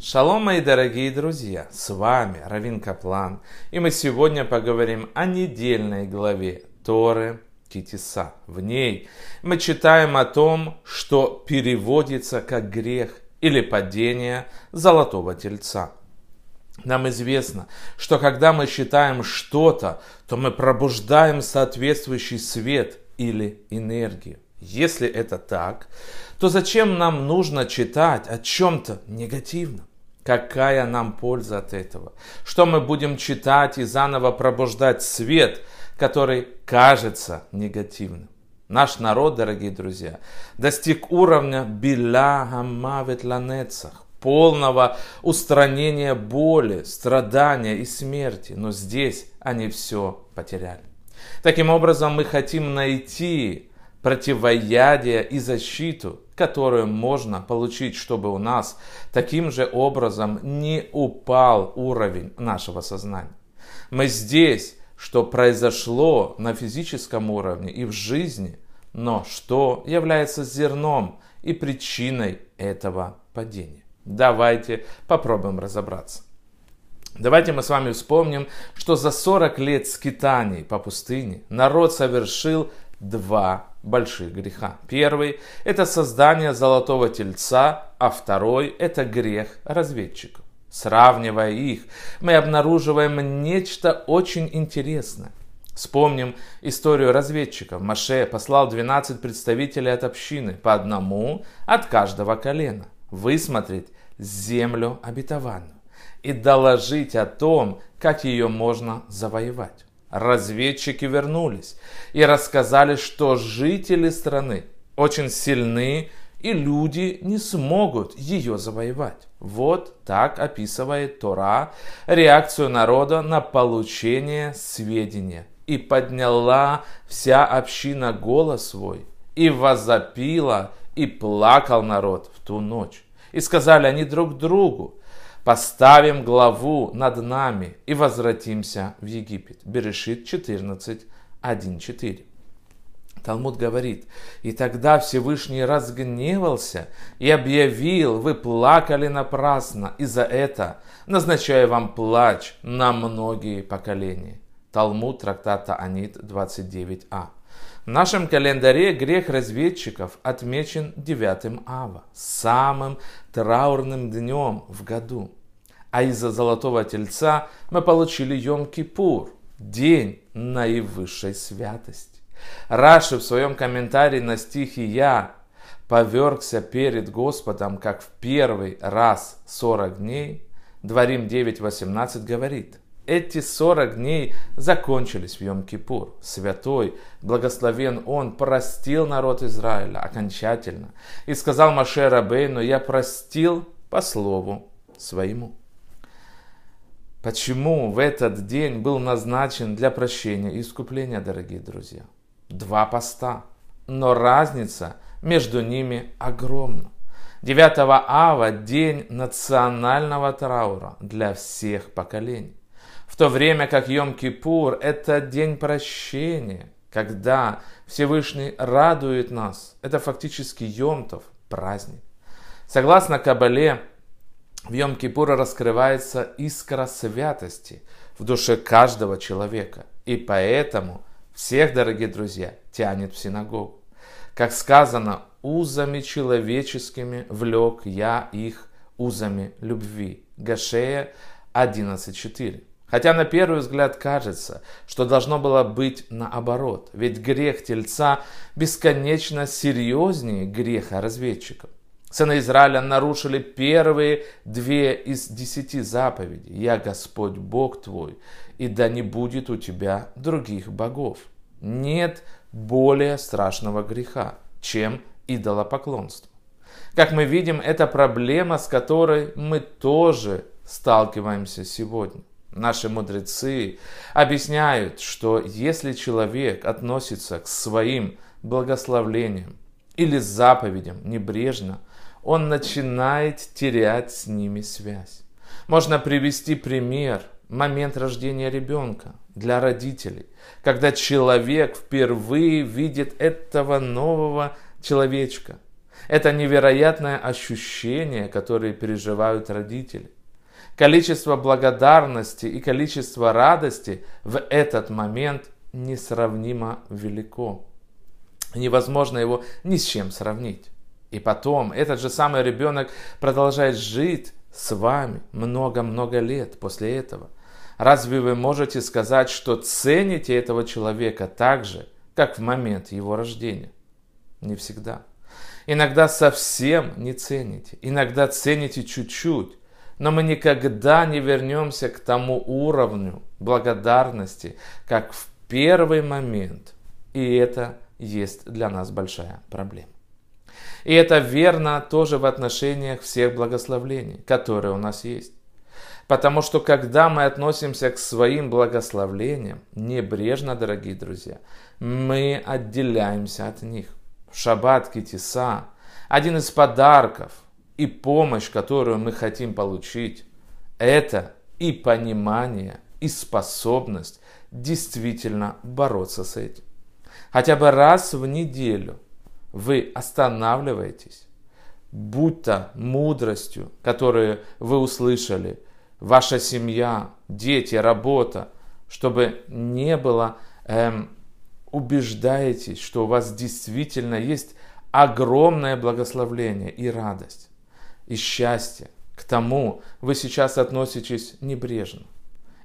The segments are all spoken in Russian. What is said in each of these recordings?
Шалом, мои дорогие друзья! С вами Равин Каплан, и мы сегодня поговорим о недельной главе Торы Китиса. В ней мы читаем о том, что переводится как грех или падение золотого тельца. Нам известно, что когда мы считаем что-то, то мы пробуждаем соответствующий свет или энергию. Если это так, то зачем нам нужно читать о чем-то негативном? Какая нам польза от этого? Что мы будем читать и заново пробуждать свет, который кажется негативным? Наш народ, дорогие друзья, достиг уровня биля гамавет ланецах, полного устранения боли, страдания и смерти. Но здесь они все потеряли. Таким образом, мы хотим найти противоядие и защиту, которую можно получить, чтобы у нас таким же образом не упал уровень нашего сознания. Мы здесь, что произошло на физическом уровне и в жизни, но что является зерном и причиной этого падения. Давайте попробуем разобраться. Давайте мы с вами вспомним, что за 40 лет скитаний по пустыне народ совершил два больших греха. Первый – это создание золотого тельца, а второй – это грех разведчиков. Сравнивая их, мы обнаруживаем нечто очень интересное. Вспомним историю разведчиков. Маше послал 12 представителей от общины, по одному от каждого колена, высмотреть землю обетованную и доложить о том, как ее можно завоевать. Разведчики вернулись и рассказали, что жители страны очень сильны и люди не смогут ее завоевать. Вот так описывает Тора реакцию народа на получение сведения. И подняла вся община голос свой, и возопила, и плакал народ в ту ночь. И сказали они друг другу, поставим главу над нами и возвратимся в Египет. Берешит 14, 1, 4. Талмуд говорит, и тогда Всевышний разгневался и объявил, вы плакали напрасно, и за это назначаю вам плач на многие поколения. Талмуд трактата Анит 29а. В нашем календаре грех разведчиков отмечен 9 ава, самым траурным днем в году. А из-за золотого тельца мы получили Йом-Кипур, день наивысшей святости. Раши в своем комментарии на стихе «Я» повергся перед Господом, как в первый раз 40 дней, Дворим 9.18 говорит – эти 40 дней закончились в Йом-Кипур. Святой, благословен Он, простил народ Израиля окончательно. И сказал Маше Рабейну, я простил по слову своему. Почему в этот день был назначен для прощения и искупления, дорогие друзья? Два поста. Но разница между ними огромна. 9 ава – день национального траура для всех поколений в то время как Йом-Кипур – это день прощения, когда Всевышний радует нас. Это фактически Йомтов, праздник. Согласно Кабале, в Йом-Кипура раскрывается искра святости в душе каждого человека. И поэтому всех, дорогие друзья, тянет в синагогу. Как сказано, узами человеческими влек я их узами любви. Гашея 11.4. Хотя на первый взгляд кажется, что должно было быть наоборот, ведь грех тельца бесконечно серьезнее греха разведчиков. Сыны Израиля нарушили первые две из десяти заповедей. «Я Господь Бог твой, и да не будет у тебя других богов». Нет более страшного греха, чем идолопоклонство. Как мы видим, это проблема, с которой мы тоже сталкиваемся сегодня. Наши мудрецы объясняют, что если человек относится к своим благословлениям или заповедям небрежно, он начинает терять с ними связь. Можно привести пример момент рождения ребенка для родителей, когда человек впервые видит этого нового человечка. Это невероятное ощущение, которое переживают родители. Количество благодарности и количество радости в этот момент несравнимо велико. Невозможно его ни с чем сравнить. И потом этот же самый ребенок продолжает жить с вами много-много лет после этого. Разве вы можете сказать, что цените этого человека так же, как в момент его рождения? Не всегда. Иногда совсем не цените, иногда цените чуть-чуть, но мы никогда не вернемся к тому уровню благодарности, как в первый момент. И это есть для нас большая проблема. И это верно тоже в отношениях всех благословлений, которые у нас есть. Потому что когда мы относимся к своим благословлениям небрежно, дорогие друзья, мы отделяемся от них. Шаббат Китиса – один из подарков – и помощь, которую мы хотим получить, это и понимание, и способность действительно бороться с этим. Хотя бы раз в неделю вы останавливаетесь, будь то мудростью, которую вы услышали, ваша семья, дети, работа, чтобы не было, эм, убеждаетесь, что у вас действительно есть огромное благословление и радость и счастье. К тому вы сейчас относитесь небрежно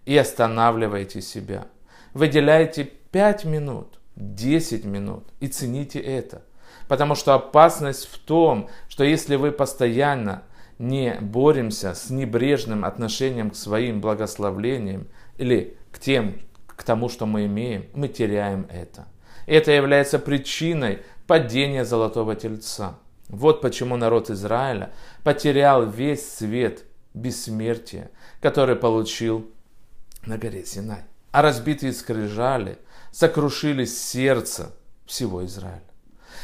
и останавливаете себя. Выделяете 5 минут, 10 минут и цените это. Потому что опасность в том, что если вы постоянно не боремся с небрежным отношением к своим благословлениям или к тем, к тому, что мы имеем, мы теряем это. Это является причиной падения золотого тельца. Вот почему народ Израиля потерял весь свет бессмертия, который получил на горе Синай. А разбитые скрижали сокрушили сердце всего Израиля.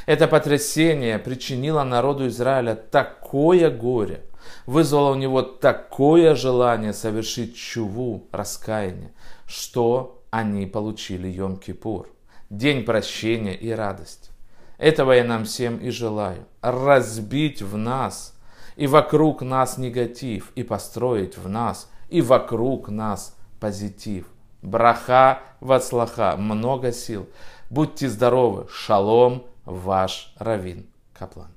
Это потрясение причинило народу Израиля такое горе, вызвало у него такое желание совершить чуву, раскаяние, что они получили Йом-Кипур, день прощения и радости. Этого я нам всем и желаю. Разбить в нас и вокруг нас негатив, и построить в нас и вокруг нас позитив. Браха, вацлаха, много сил. Будьте здоровы. Шалом, ваш Равин Каплан.